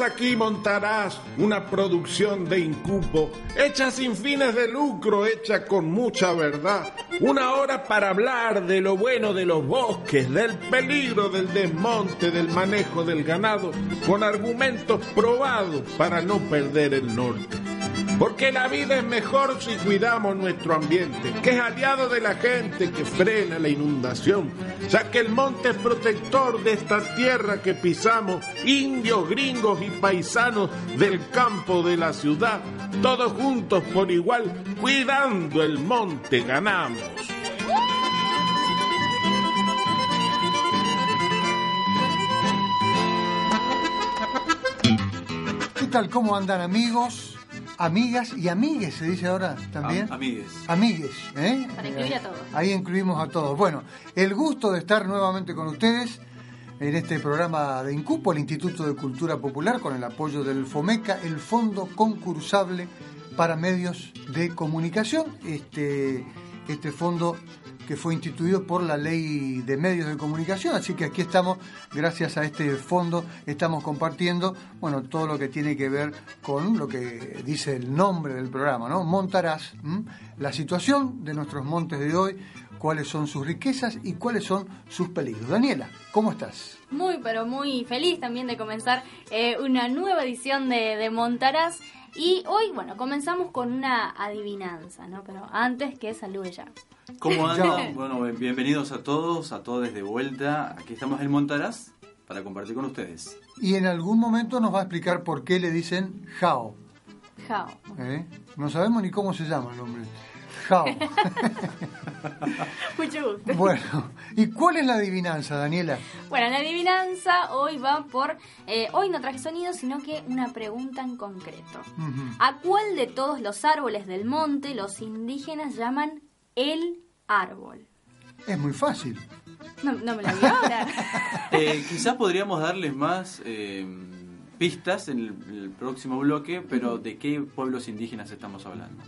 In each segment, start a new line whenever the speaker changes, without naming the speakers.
Aquí Montarás, una producción de Incupo, hecha sin fines de lucro, hecha con mucha verdad. Una hora para hablar de lo bueno de los bosques, del peligro del desmonte, del manejo del ganado, con argumentos probados para no perder el norte. Porque la vida es mejor si cuidamos nuestro ambiente, que es aliado de la gente que frena la inundación, ya que el monte es protector de esta tierra que pisamos, indios, gringos y paisanos del campo de la ciudad, todos juntos por igual, cuidando el monte ganamos.
¿Qué tal? ¿Cómo andan amigos, amigas y amigues? Se dice ahora también.
Am- amigues.
Amigues, ¿eh?
Para incluir a todos.
Ahí incluimos a todos. Bueno, el gusto de estar nuevamente con ustedes en este programa de Incupo, el Instituto de Cultura Popular, con el apoyo del FOMECA, el Fondo Concursable para Medios de Comunicación. Este, este fondo que fue instituido por la Ley de Medios de Comunicación, así que aquí estamos, gracias a este fondo, estamos compartiendo, bueno, todo lo que tiene que ver con lo que dice el nombre del programa, ¿no? Montarás, la situación de nuestros montes de hoy, cuáles son sus riquezas y cuáles son sus peligros. Daniela, ¿cómo estás?
Muy, pero muy feliz también de comenzar eh, una nueva edición de, de Montarás. Y hoy, bueno, comenzamos con una adivinanza, ¿no? Pero antes que salude ya.
¿Cómo andan? Bueno, bienvenidos a todos, a todos de vuelta. Aquí estamos en Montarás para compartir con ustedes.
Y en algún momento nos va a explicar por qué le dicen Jao.
Jao.
¿eh? No sabemos ni cómo se llama el hombre. Jao.
Mucho gusto.
bueno, ¿y cuál es la adivinanza, Daniela?
Bueno, la adivinanza hoy va por... eh, hoy no traje sonido, sino que una pregunta en concreto. ¿A cuál de todos los árboles del monte los indígenas llaman el árbol?
Es muy fácil.
No, no me lo digo ahora.
Eh, quizás podríamos darles más eh, pistas en el, en el próximo bloque, pero ¿de qué pueblos indígenas estamos hablando?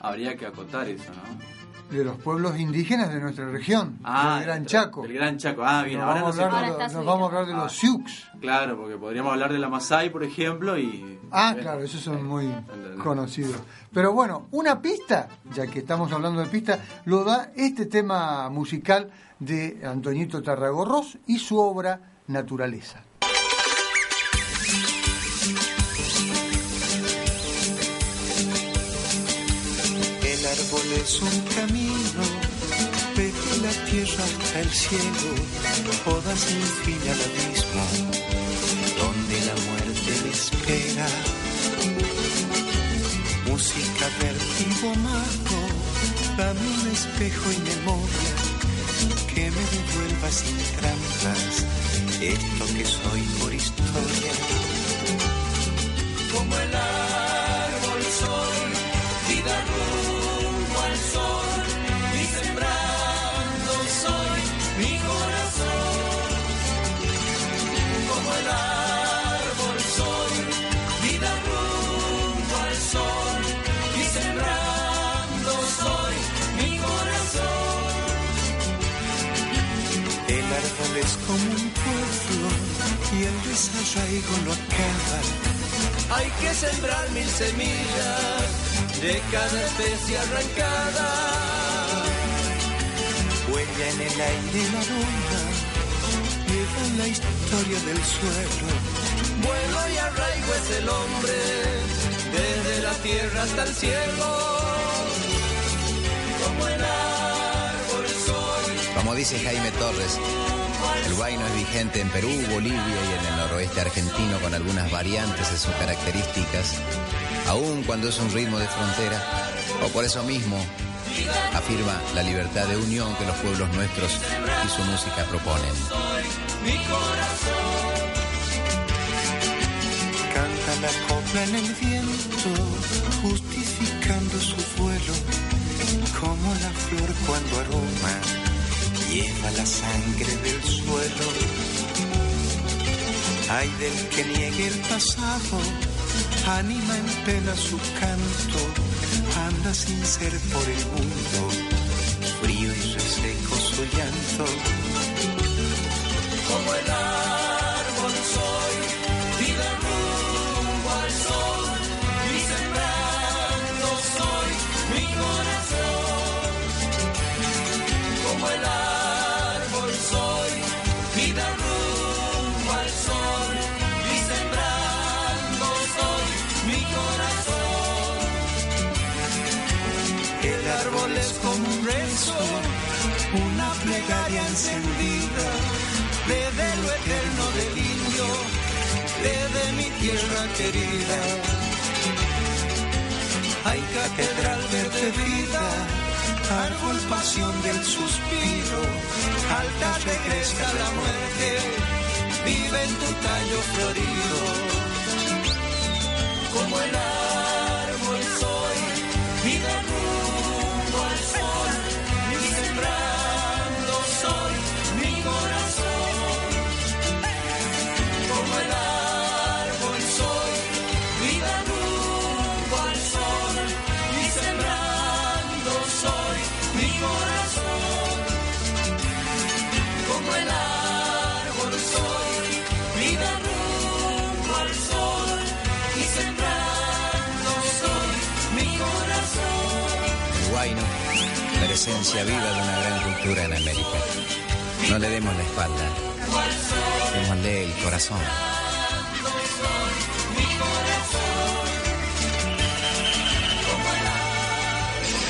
Habría que acotar eso, ¿no?
De los pueblos indígenas de nuestra región, del Gran Chaco.
Del Gran Chaco. Ah, bien,
Nos
ahora
vamos, a hablar
Ahora
nos vamos a hablar de los Sioux.
Claro, porque podríamos hablar de la Masai, por ejemplo, y...
Ah,
bueno,
claro, esos son muy
Entendés.
conocidos. Pero bueno, una pista, ya que estamos hablando de pista, lo da este tema musical de Antoñito Tarragorros y su obra Naturaleza.
El árbol es un camino, desde la tierra hasta el cielo, poda sin fin al abismo, donde la muerte le espera. Música, vértigo, mago, dame un espejo y memoria, que me devuelva sin trampas esto que soy por historia. Es como un pueblo y el desarraigo lo acaba.
Hay que sembrar mil semillas de cada especie arrancada.
Huella en el aire la aroma, lleva la historia del suelo.
Vuelo y arraigo es el hombre, desde la tierra hasta el cielo.
Dice Jaime Torres, el guayno es vigente en Perú, Bolivia y en el noroeste argentino con algunas variantes de sus características, aun cuando es un ritmo de frontera, o por eso mismo afirma la libertad de unión que los pueblos nuestros y su música proponen.
Canta la copla en el viento, justificando su vuelo, como la flor cuando aroma lleva la sangre del suelo. Ay del que niegue el pasado, anima en pena su canto, anda sin ser por el mundo, frío una plegaria encendida, desde lo eterno del indio, desde mi tierra querida. Hay catedral verde vida, árbol pasión del suspiro, alta regresa la muerte, vive en tu tallo florido.
Esencia viva de una gran cultura en América. No le demos la espalda, démosle el corazón.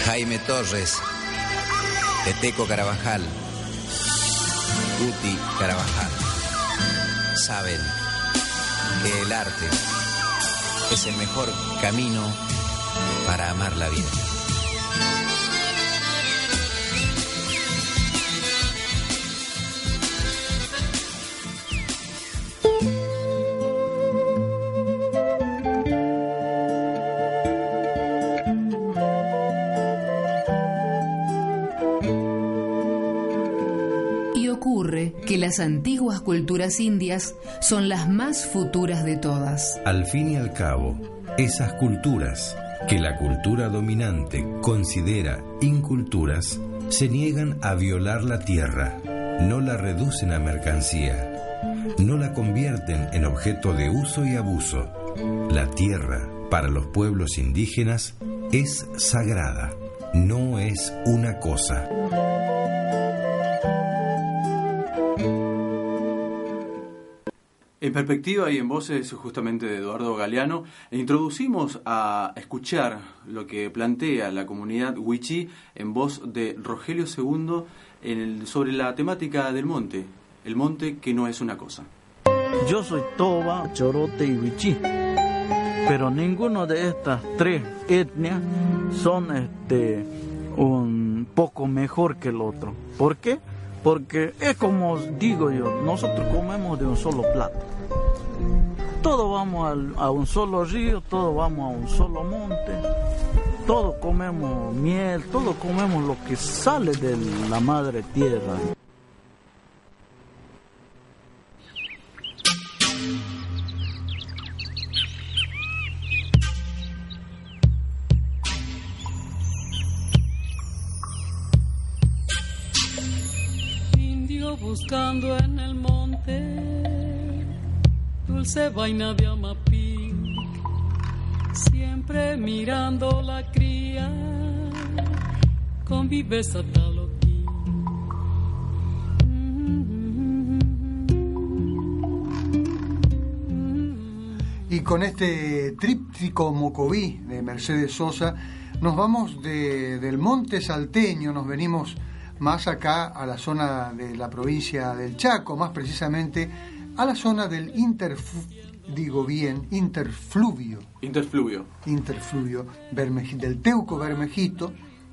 Jaime Torres, Teteco Carabajal, Guti Carabajal, saben que el arte es el mejor camino para amar la vida.
Que las antiguas culturas indias son las más futuras de todas.
Al fin y al cabo, esas culturas que la cultura dominante considera inculturas se niegan a violar la tierra, no la reducen a mercancía, no la convierten en objeto de uso y abuso. La tierra, para los pueblos indígenas, es sagrada, no es una cosa.
En perspectiva y en voces justamente de Eduardo Galeano, introducimos a escuchar lo que plantea la comunidad Wichí en voz de Rogelio II sobre la temática del monte, el monte que no es una cosa.
Yo soy Toba, Chorote y Wichí. Pero ninguno de estas tres etnias son este un poco mejor que el otro. ¿Por qué? Porque es como digo yo, nosotros comemos de un solo plato. Todos vamos a un solo río, todos vamos a un solo monte, todos comemos miel, todos comemos lo que sale de la madre tierra.
Buscando en el monte dulce vaina de amapic, siempre mirando la cría con viveza taloquí.
Y con este tríptico Mocoví de Mercedes Sosa, nos vamos de- del monte salteño, nos venimos más acá a la zona de la provincia del Chaco, más precisamente a la zona del interf- digo bien, interfluvio.
Interfluvio.
Interfluvio del Teuco Bermejito,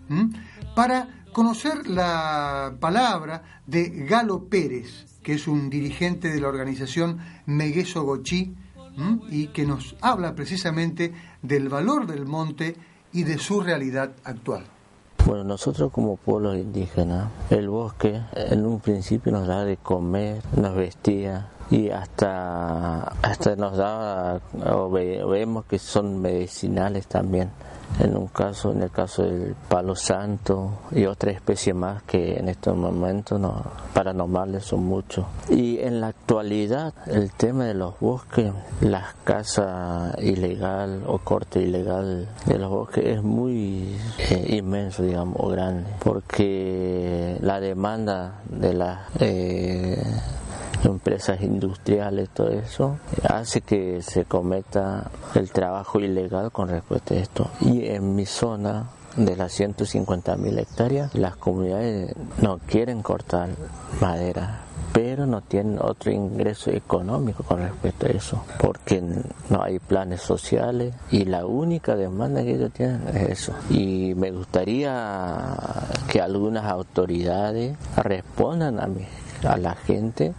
¿m? para conocer la palabra de Galo Pérez, que es un dirigente de la organización Megueso Gochí ¿m? y que nos habla precisamente del valor del monte y de su realidad actual.
Bueno, nosotros como pueblo indígena, el bosque en un principio nos da de comer, nos vestía y hasta, hasta nos da, o ve- vemos que son medicinales también. En un caso, en el caso del palo santo y otra especie más que en estos momentos no, paranormales son muchos. Y en la actualidad, el tema de los bosques, las casas ilegal o corte ilegal de los bosques es muy eh, inmenso, digamos, o grande, porque la demanda de las eh, empresas industriales, todo eso, hace que se cometa el trabajo ilegal con respecto a esto. Y en mi zona de las 150.000 hectáreas, las comunidades no quieren cortar madera, pero no tienen otro ingreso económico con respecto a eso, porque no hay planes sociales y la única demanda que ellos tienen es eso. Y me gustaría que algunas autoridades respondan a, mi- a la gente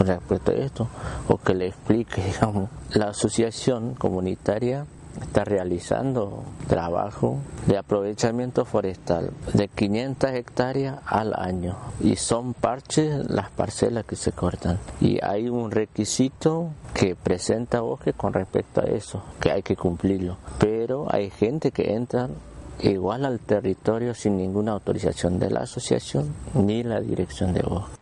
respecto a esto o que le explique, digamos, la asociación comunitaria está realizando trabajo de aprovechamiento forestal de 500 hectáreas al año y son parches las parcelas que se cortan. Y hay un requisito que presenta bosque con respecto a eso que hay que cumplirlo. Pero hay gente que entra igual al territorio sin ninguna autorización de la asociación ni la dirección de bosque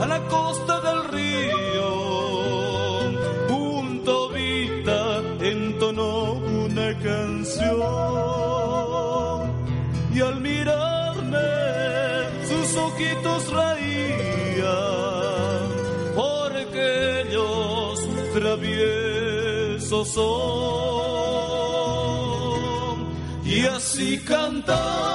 a la costa del río. Un tobita entonó una canción y al mirarme sus ojitos reían porque ellos traviesos son y así cantaba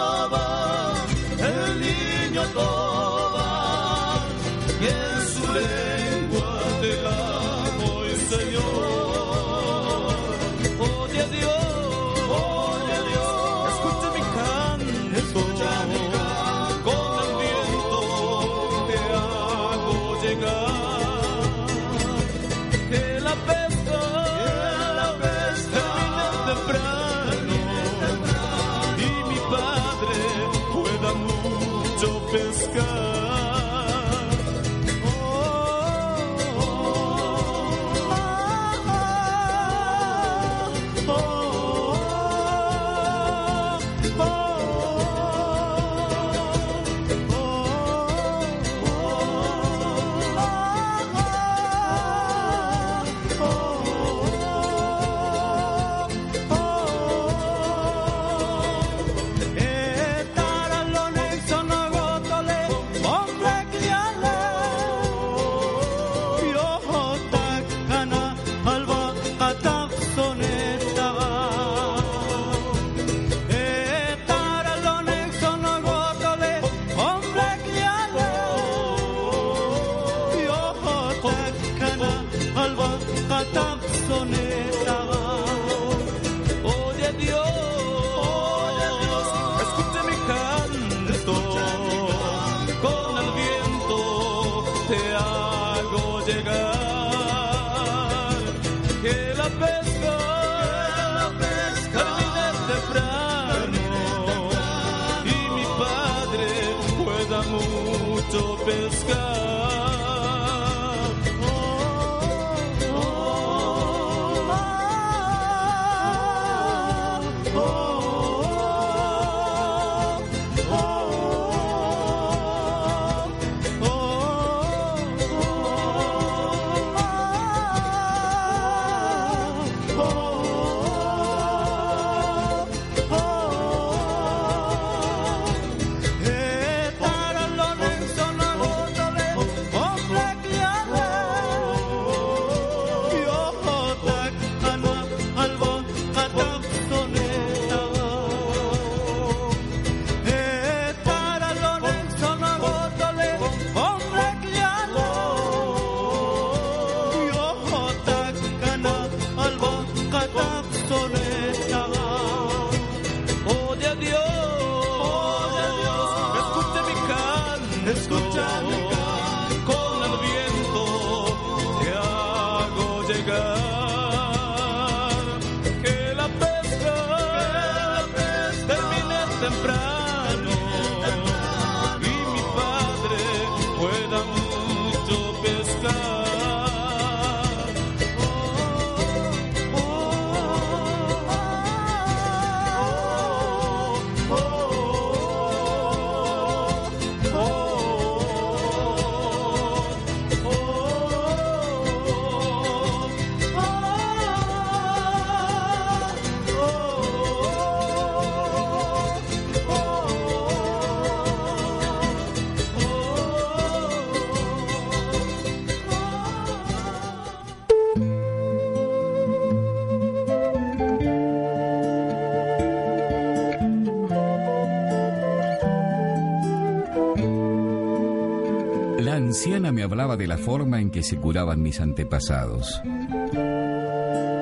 anciana me hablaba de la forma en que se curaban mis antepasados.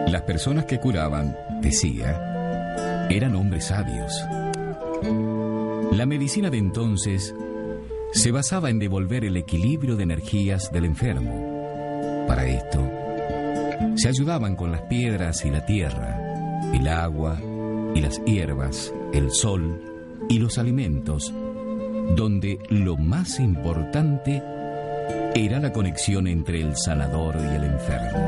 Las personas que curaban, decía, eran hombres sabios. La medicina de entonces se basaba en devolver el equilibrio de energías del enfermo. Para esto, se ayudaban con las piedras y la tierra, el agua y las hierbas, el sol y los alimentos, donde lo más importante era la conexión entre el sanador y el enfermo.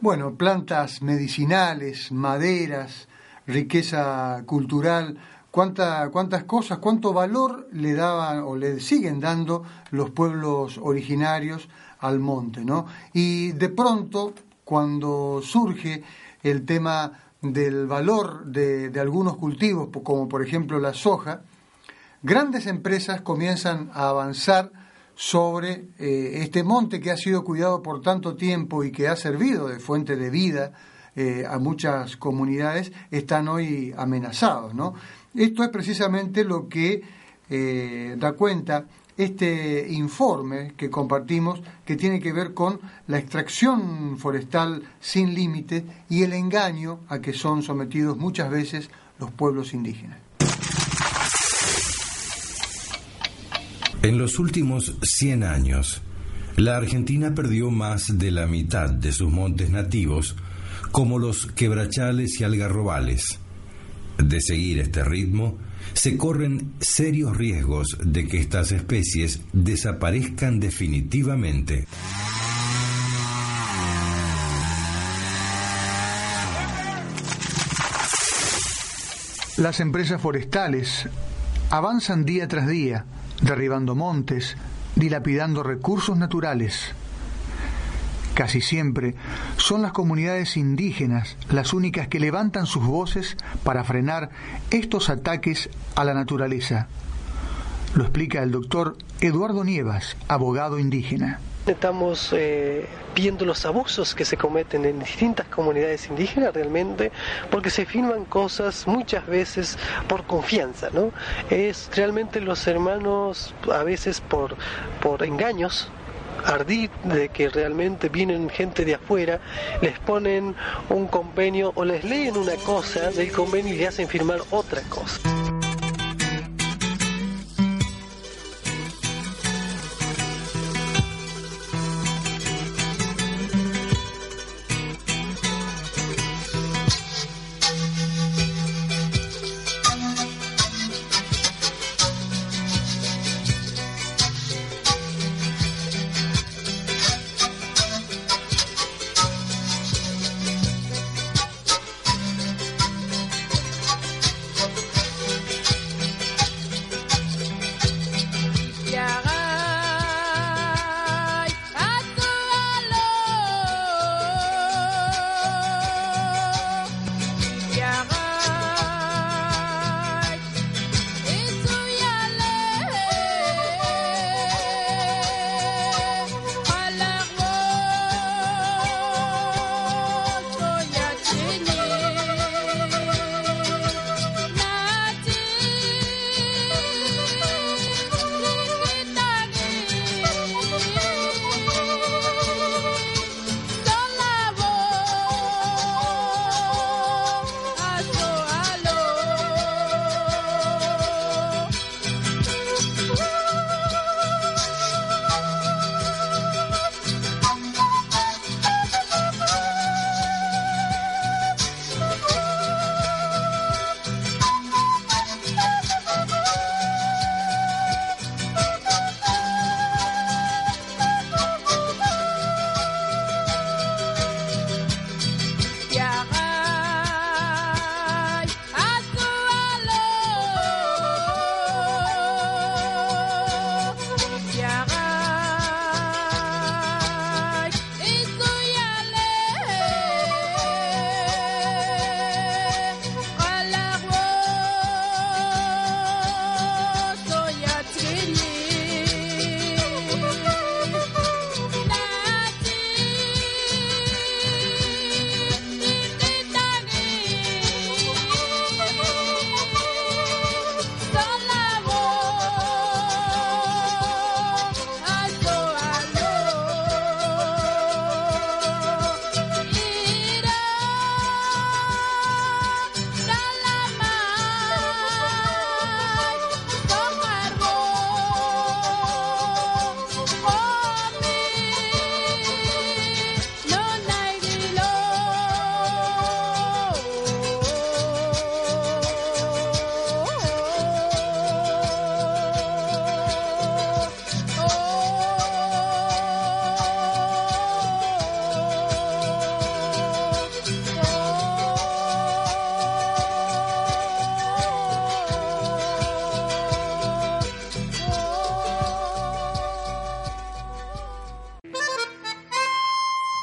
Bueno, plantas medicinales, maderas, riqueza cultural, cuánta, cuántas cosas, cuánto valor le daban o le siguen dando los pueblos originarios al monte, ¿no? Y de pronto, cuando surge el tema del valor de, de algunos cultivos, como por ejemplo la soja, grandes empresas comienzan a avanzar sobre eh, este monte que ha sido cuidado por tanto tiempo y que ha servido de fuente de vida eh, a muchas comunidades, están hoy amenazados. ¿no? Esto es precisamente lo que eh, da cuenta este informe que compartimos que tiene que ver con la extracción forestal sin límite y el engaño a que son sometidos muchas veces los pueblos indígenas.
En los últimos 100 años, la Argentina perdió más de la mitad de sus montes nativos, como los quebrachales y algarrobales. De seguir este ritmo, se corren serios riesgos de que estas especies desaparezcan definitivamente.
Las empresas forestales avanzan día tras día, derribando montes, dilapidando recursos naturales. Casi siempre son las comunidades indígenas las únicas que levantan sus voces para frenar estos ataques a la naturaleza. Lo explica el doctor Eduardo Nievas, abogado indígena.
Estamos eh, viendo los abusos que se cometen en distintas comunidades indígenas realmente, porque se firman cosas muchas veces por confianza, ¿no? Es realmente los hermanos a veces por, por engaños ardid de que realmente vienen gente de afuera, les ponen un convenio o les leen una cosa del convenio y le hacen firmar otra cosa.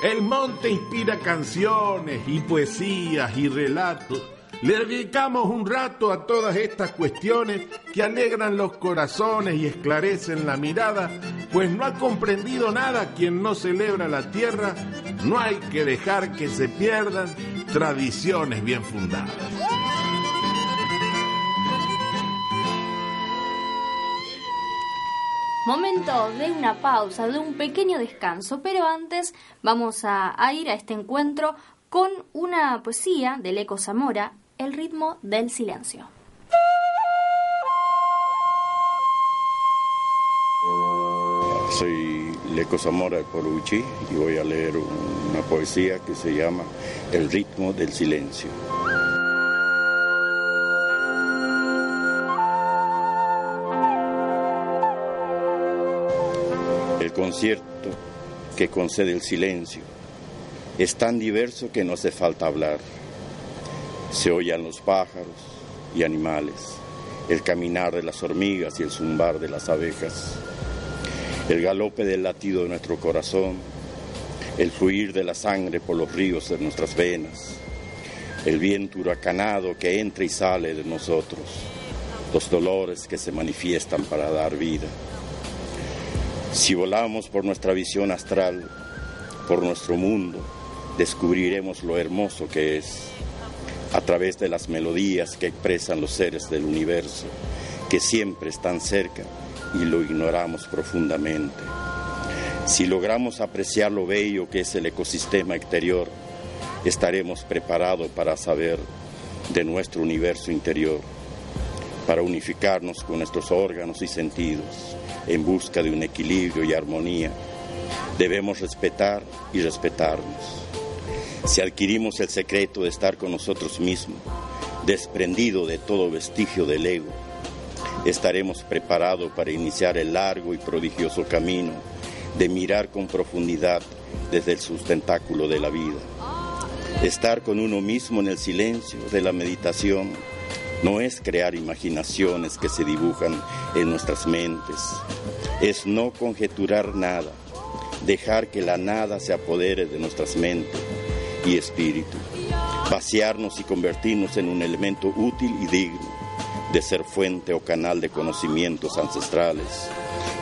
El monte inspira canciones y poesías y relatos. Le dedicamos un rato a todas estas cuestiones que alegran los corazones y esclarecen la mirada, pues no ha comprendido nada quien no celebra la tierra, no hay que dejar que se pierdan tradiciones bien fundadas.
Momento de una pausa, de un pequeño descanso, pero antes vamos a, ir a este encuentro con una poesía de Leco Zamora, El ritmo del silencio.
Soy Leco Zamora de Poruchi y voy a leer una poesía que se llama El ritmo del silencio. El concierto que concede el silencio es tan diverso que no hace falta hablar. Se oyen los pájaros y animales, el caminar de las hormigas y el zumbar de las abejas, el galope del latido de nuestro corazón, el fluir de la sangre por los ríos de nuestras venas, el viento huracanado que entra y sale de nosotros, los dolores que se manifiestan para dar vida. Si volamos por nuestra visión astral, por nuestro mundo, descubriremos lo hermoso que es, a través de las melodías que expresan los seres del universo, que siempre están cerca y lo ignoramos profundamente. Si logramos apreciar lo bello que es el ecosistema exterior, estaremos preparados para saber de nuestro universo interior, para unificarnos con nuestros órganos y sentidos en busca de un equilibrio y armonía. Debemos respetar y respetarnos. Si adquirimos el secreto de estar con nosotros mismos, desprendido de todo vestigio del ego, estaremos preparados para iniciar el largo y prodigioso camino de mirar con profundidad desde el sustentáculo de la vida. Estar con uno mismo en el silencio de la meditación no es crear imaginaciones que se dibujan en nuestras mentes, es no conjeturar nada, dejar que la nada se apodere de nuestras mentes y espíritu, vaciarnos y convertirnos en un elemento útil y digno de ser fuente o canal de conocimientos ancestrales,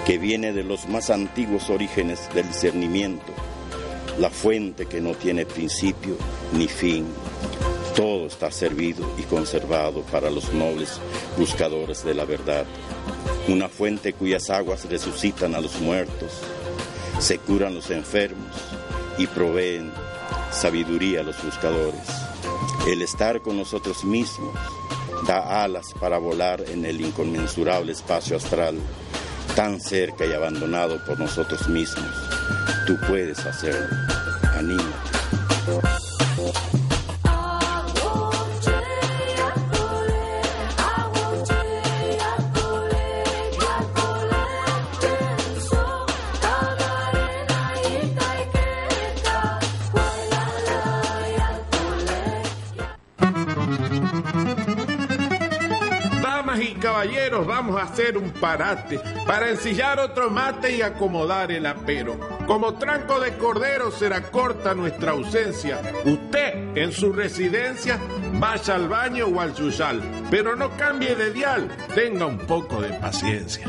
que viene de los más antiguos orígenes del discernimiento, la fuente que no tiene principio ni fin. Todo está servido y conservado para los nobles buscadores de la verdad. Una fuente cuyas aguas resucitan a los muertos, se curan los enfermos y proveen sabiduría a los buscadores. El estar con nosotros mismos da alas para volar en el inconmensurable espacio astral, tan cerca y abandonado por nosotros mismos. Tú puedes hacerlo. Anímate.
Un parate para ensillar otro mate y acomodar el apero. Como tranco de cordero será corta nuestra ausencia. Usted, en su residencia, vaya al baño o al yuyal, pero no cambie de dial, tenga un poco de paciencia.